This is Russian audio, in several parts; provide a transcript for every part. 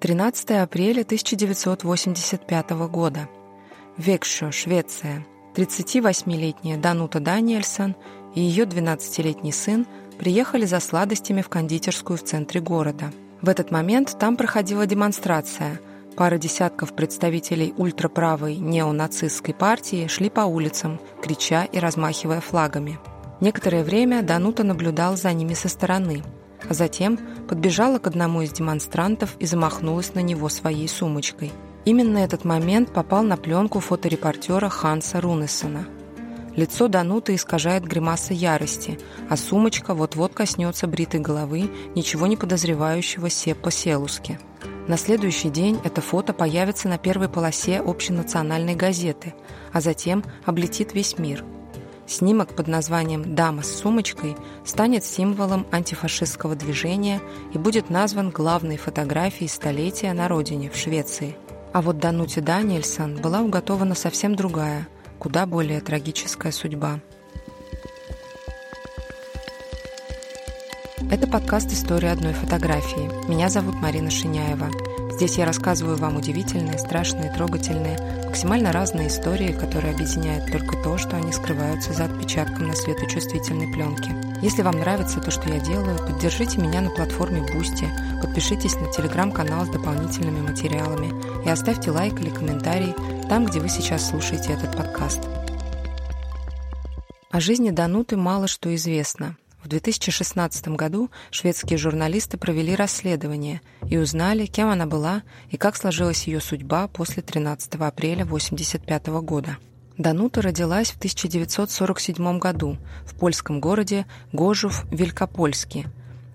13 апреля 1985 года. Векшо, Швеция. 38-летняя Данута Даниэльсон и ее 12-летний сын приехали за сладостями в кондитерскую в центре города. В этот момент там проходила демонстрация. Пара десятков представителей ультраправой неонацистской партии шли по улицам, крича и размахивая флагами. Некоторое время Данута наблюдал за ними со стороны, а затем подбежала к одному из демонстрантов и замахнулась на него своей сумочкой. Именно этот момент попал на пленку фоторепортера Ханса Рунессона – Лицо Дануты искажает гримаса ярости, а сумочка вот-вот коснется бритой головы ничего не подозревающего Сеппа Селуски. На следующий день это фото появится на первой полосе общенациональной газеты, а затем облетит весь мир. Снимок под названием «Дама с сумочкой» станет символом антифашистского движения и будет назван главной фотографией столетия на родине, в Швеции. А вот Дануте Даниэльсон была уготована совсем другая – куда более трагическая судьба. Это подкаст «История одной фотографии». Меня зовут Марина Шиняева. Здесь я рассказываю вам удивительные, страшные, трогательные, максимально разные истории, которые объединяют только то, что они скрываются за отпечатком на светочувствительной пленке. Если вам нравится то, что я делаю, поддержите меня на платформе Boosty, подпишитесь на телеграм-канал с дополнительными материалами и оставьте лайк или комментарий там, где вы сейчас слушаете этот подкаст. О жизни Дануты мало что известно. В 2016 году шведские журналисты провели расследование и узнали, кем она была и как сложилась ее судьба после 13 апреля 1985 года. Данута родилась в 1947 году в польском городе Гожув-Велькопольский.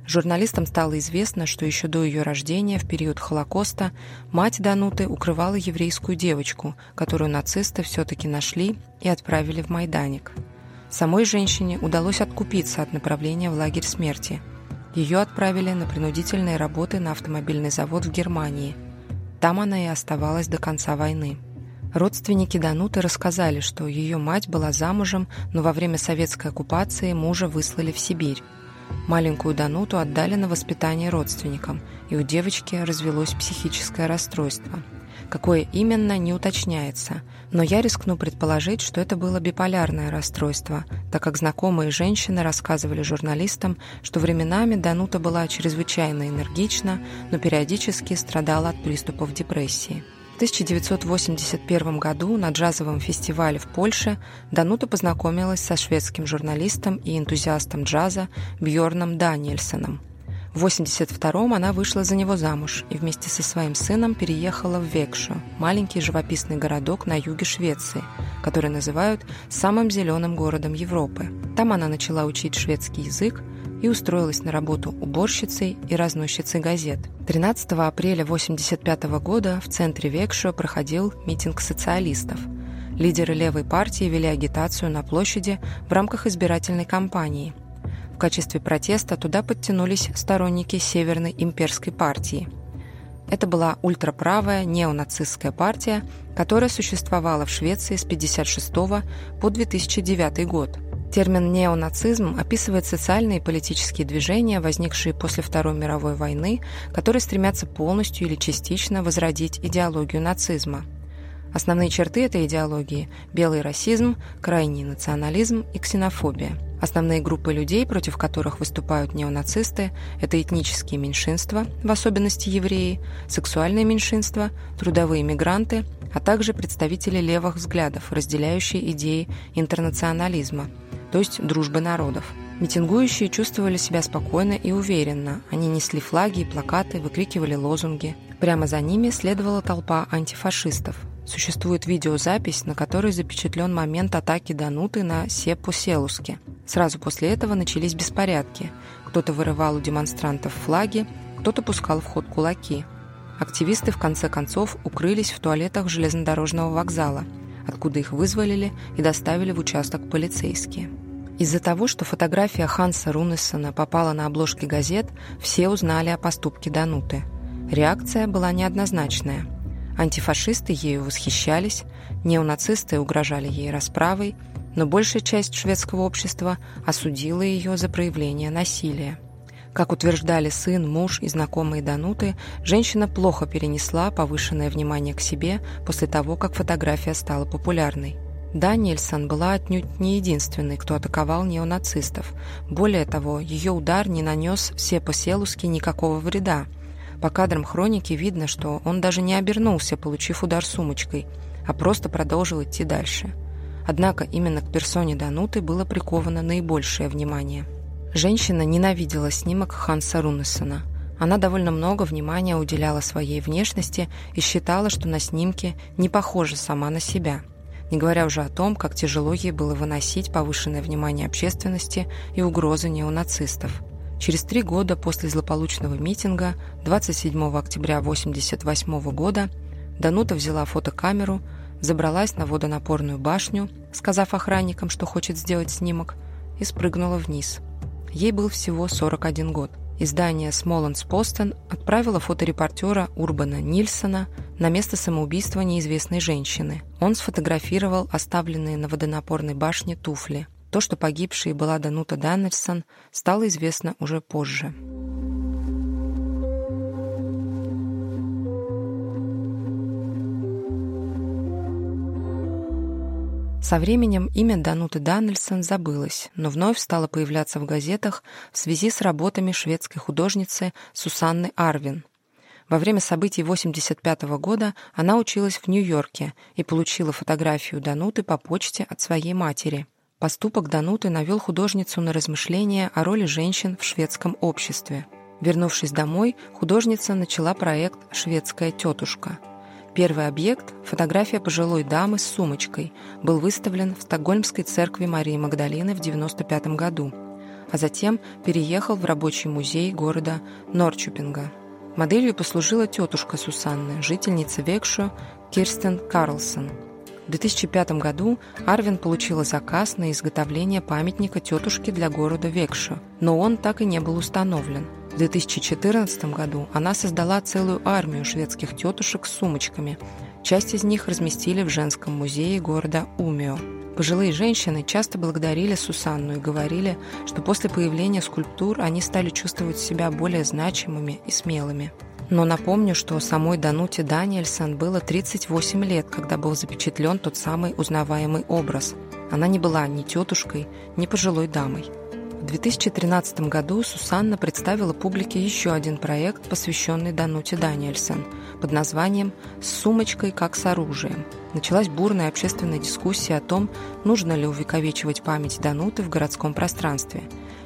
Журналистам стало известно, что еще до ее рождения, в период Холокоста, мать Дануты укрывала еврейскую девочку, которую нацисты все-таки нашли и отправили в Майданик. Самой женщине удалось откупиться от направления в лагерь смерти. Ее отправили на принудительные работы на автомобильный завод в Германии. Там она и оставалась до конца войны. Родственники Дануты рассказали, что ее мать была замужем, но во время советской оккупации мужа выслали в Сибирь. Маленькую Дануту отдали на воспитание родственникам, и у девочки развелось психическое расстройство – Какое именно, не уточняется, но я рискну предположить, что это было биполярное расстройство, так как знакомые женщины рассказывали журналистам, что временами Данута была чрезвычайно энергична, но периодически страдала от приступов депрессии. В 1981 году на джазовом фестивале в Польше Данута познакомилась со шведским журналистом и энтузиастом джаза Бьорном Даниэльсоном – в 82-м она вышла за него замуж и вместе со своим сыном переехала в Векшу, маленький живописный городок на юге Швеции, который называют самым зеленым городом Европы. Там она начала учить шведский язык и устроилась на работу уборщицей и разносчицей газет. 13 апреля 1985 года в центре Векшо проходил митинг социалистов. Лидеры левой партии вели агитацию на площади в рамках избирательной кампании – в качестве протеста туда подтянулись сторонники Северной имперской партии. Это была ультраправая неонацистская партия, которая существовала в Швеции с 1956 по 2009 год. Термин «неонацизм» описывает социальные и политические движения, возникшие после Второй мировой войны, которые стремятся полностью или частично возродить идеологию нацизма – Основные черты этой идеологии – белый расизм, крайний национализм и ксенофобия. Основные группы людей, против которых выступают неонацисты – это этнические меньшинства, в особенности евреи, сексуальные меньшинства, трудовые мигранты, а также представители левых взглядов, разделяющие идеи интернационализма, то есть дружбы народов. Митингующие чувствовали себя спокойно и уверенно. Они несли флаги и плакаты, выкрикивали лозунги. Прямо за ними следовала толпа антифашистов – Существует видеозапись, на которой запечатлен момент атаки Дануты на Сеппу Селуске. Сразу после этого начались беспорядки. Кто-то вырывал у демонстрантов флаги, кто-то пускал в ход кулаки. Активисты в конце концов укрылись в туалетах железнодорожного вокзала, откуда их вызволили и доставили в участок полицейские. Из-за того, что фотография Ханса Рунессона попала на обложки газет, все узнали о поступке Дануты. Реакция была неоднозначная – Антифашисты ею восхищались, неонацисты угрожали ей расправой, но большая часть шведского общества осудила ее за проявление насилия. Как утверждали сын, муж и знакомые Дануты, женщина плохо перенесла повышенное внимание к себе после того, как фотография стала популярной. Даниэльсон была отнюдь не единственной, кто атаковал неонацистов. Более того, ее удар не нанес все поселуски никакого вреда. По кадрам хроники видно, что он даже не обернулся, получив удар сумочкой, а просто продолжил идти дальше. Однако именно к персоне Дануты было приковано наибольшее внимание – Женщина ненавидела снимок Ханса Рунессона. Она довольно много внимания уделяла своей внешности и считала, что на снимке не похожа сама на себя. Не говоря уже о том, как тяжело ей было выносить повышенное внимание общественности и угрозы неонацистов. Через три года после злополучного митинга, 27 октября 1988 года, Данута взяла фотокамеру, забралась на водонапорную башню, сказав охранникам, что хочет сделать снимок, и спрыгнула вниз – Ей был всего 41 год. Издание «Смоланс Постон» отправило фоторепортера Урбана Нильсона на место самоубийства неизвестной женщины. Он сфотографировал оставленные на водонапорной башне туфли. То, что погибшей была Данута Даннельсон, стало известно уже позже. Со временем имя Дануты Даннельсон забылось, но вновь стало появляться в газетах в связи с работами шведской художницы Сусанны Арвин. Во время событий 1985 года она училась в Нью-Йорке и получила фотографию Дануты по почте от своей матери. Поступок Дануты навел художницу на размышления о роли женщин в шведском обществе. Вернувшись домой, художница начала проект «Шведская тетушка», Первый объект, фотография пожилой дамы с сумочкой, был выставлен в Стокгольмской церкви Марии Магдалины в 1995 году, а затем переехал в рабочий музей города Норчупинга. Моделью послужила тетушка Сусанны, жительница Векшу Кирстен Карлсон. В 2005 году Арвин получила заказ на изготовление памятника тетушке для города Векшу, но он так и не был установлен – в 2014 году она создала целую армию шведских тетушек с сумочками. Часть из них разместили в женском музее города Умио. Пожилые женщины часто благодарили Сусанну и говорили, что после появления скульптур они стали чувствовать себя более значимыми и смелыми. Но напомню, что самой Дануте Даниэльсон было 38 лет, когда был запечатлен тот самый узнаваемый образ. Она не была ни тетушкой, ни пожилой дамой. В 2013 году Сусанна представила публике еще один проект, посвященный Дануте Даниэльсон, под названием «С сумочкой как с оружием». Началась бурная общественная дискуссия о том, нужно ли увековечивать память Дануты в городском пространстве.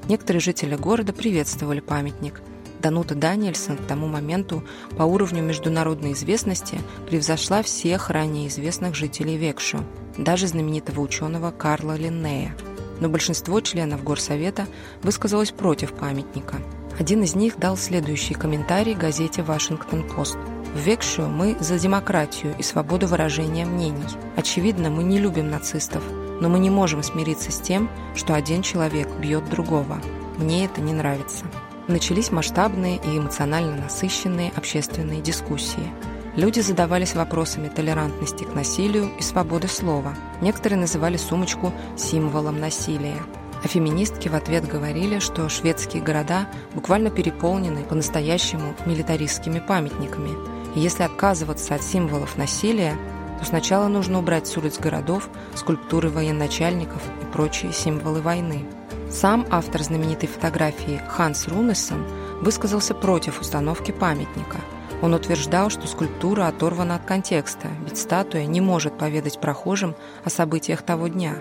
Некоторые жители города приветствовали памятник. Данута Даниэльсон к тому моменту по уровню международной известности превзошла всех ранее известных жителей Векшу, даже знаменитого ученого Карла Линнея – но большинство членов Горсовета высказалось против памятника. Один из них дал следующий комментарий газете «Вашингтон-Пост». В Векшу мы за демократию и свободу выражения мнений. Очевидно, мы не любим нацистов, но мы не можем смириться с тем, что один человек бьет другого. Мне это не нравится. Начались масштабные и эмоционально насыщенные общественные дискуссии – Люди задавались вопросами толерантности к насилию и свободы слова. Некоторые называли сумочку символом насилия. А феминистки в ответ говорили, что шведские города буквально переполнены по-настоящему милитаристскими памятниками. И если отказываться от символов насилия, то сначала нужно убрать с улиц городов скульптуры военачальников и прочие символы войны. Сам автор знаменитой фотографии Ханс Рунессон высказался против установки памятника – он утверждал, что скульптура оторвана от контекста, ведь статуя не может поведать прохожим о событиях того дня.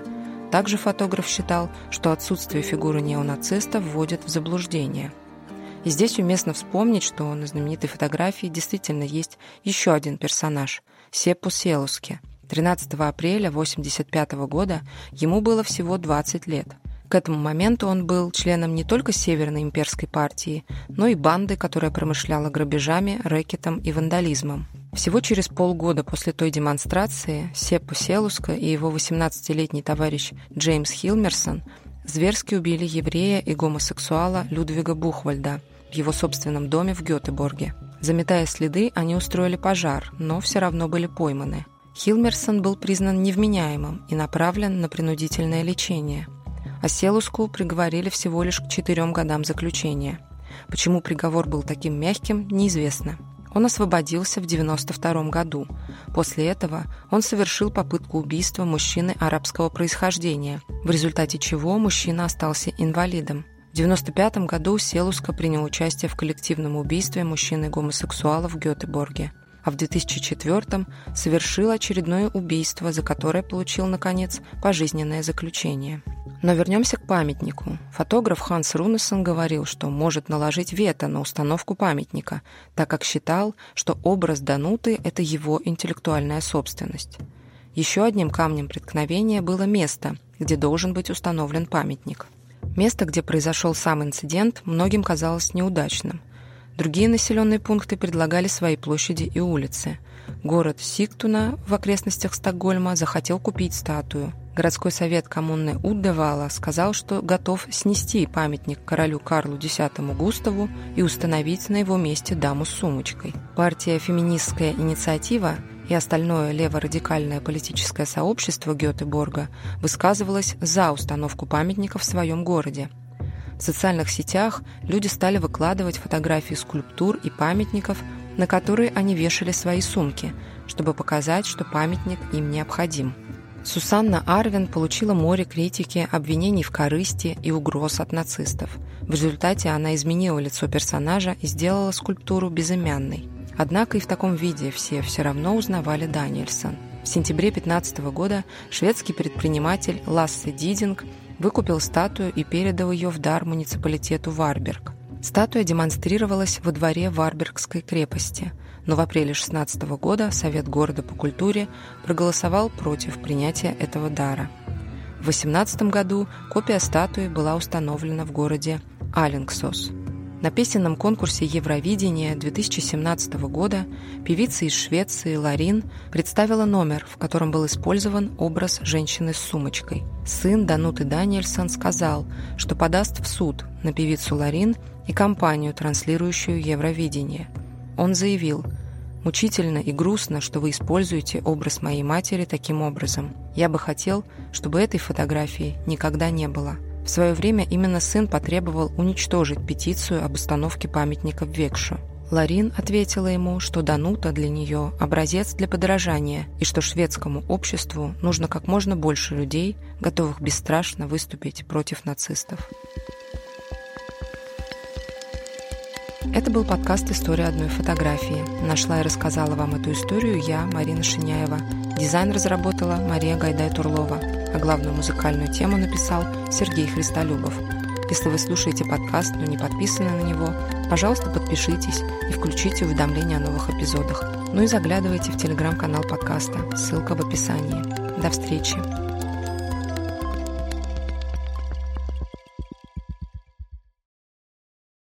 Также фотограф считал, что отсутствие фигуры неонациста вводит в заблуждение. И здесь уместно вспомнить, что на знаменитой фотографии действительно есть еще один персонаж – Сеппу Селуске. 13 апреля 1985 года ему было всего 20 лет – к этому моменту он был членом не только Северной имперской партии, но и банды, которая промышляла грабежами, рэкетом и вандализмом. Всего через полгода после той демонстрации Сеппо Селуска и его 18-летний товарищ Джеймс Хилмерсон зверски убили еврея и гомосексуала Людвига Бухвальда в его собственном доме в Гетеборге. Заметая следы, они устроили пожар, но все равно были пойманы. Хилмерсон был признан невменяемым и направлен на принудительное лечение – а Селуску приговорили всего лишь к четырем годам заключения. Почему приговор был таким мягким, неизвестно. Он освободился в 1992 году. После этого он совершил попытку убийства мужчины арабского происхождения, в результате чего мужчина остался инвалидом. В 1995 году Селуска принял участие в коллективном убийстве мужчины-гомосексуала в Гетеборге а в 2004 совершил очередное убийство, за которое получил, наконец, пожизненное заключение. Но вернемся к памятнику. Фотограф Ханс Рунесон говорил, что может наложить вето на установку памятника, так как считал, что образ Дануты – это его интеллектуальная собственность. Еще одним камнем преткновения было место, где должен быть установлен памятник. Место, где произошел сам инцидент, многим казалось неудачным. Другие населенные пункты предлагали свои площади и улицы. Город Сиктуна в окрестностях Стокгольма захотел купить статую. Городской совет коммуны Уддевала сказал, что готов снести памятник королю Карлу X Густаву и установить на его месте даму с сумочкой. Партия «Феминистская инициатива» и остальное леворадикальное политическое сообщество Гетеборга высказывалось за установку памятника в своем городе. В социальных сетях люди стали выкладывать фотографии скульптур и памятников, на которые они вешали свои сумки, чтобы показать, что памятник им необходим. Сусанна Арвин получила море критики, обвинений в корысти и угроз от нацистов. В результате она изменила лицо персонажа и сделала скульптуру безымянной. Однако и в таком виде все все равно узнавали Даниэльсон. В сентябре 15 года шведский предприниматель Лассе Дидинг выкупил статую и передал ее в дар муниципалитету Варберг. Статуя демонстрировалась во дворе Варбергской крепости, но в апреле 16 года Совет города по культуре проголосовал против принятия этого дара. В 18 году копия статуи была установлена в городе Алингсос. На песенном конкурсе Евровидения 2017 года певица из Швеции Ларин представила номер, в котором был использован образ женщины с сумочкой. Сын Дануты Даниэльсон сказал, что подаст в суд на певицу Ларин и компанию, транслирующую Евровидение. Он заявил, «Мучительно и грустно, что вы используете образ моей матери таким образом. Я бы хотел, чтобы этой фотографии никогда не было». В свое время именно сын потребовал уничтожить петицию об установке памятника в Векшу. Ларин ответила ему, что Данута для нее образец для подражания и что шведскому обществу нужно как можно больше людей, готовых бесстрашно выступить против нацистов. Это был подкаст «История одной фотографии». Нашла и рассказала вам эту историю я, Марина Шиняева. Дизайн разработала Мария Гайдай-Турлова, а главную музыкальную тему написал Сергей Христолюбов. Если вы слушаете подкаст, но не подписаны на него, пожалуйста, подпишитесь и включите уведомления о новых эпизодах. Ну и заглядывайте в телеграм-канал подкаста, ссылка в описании. До встречи!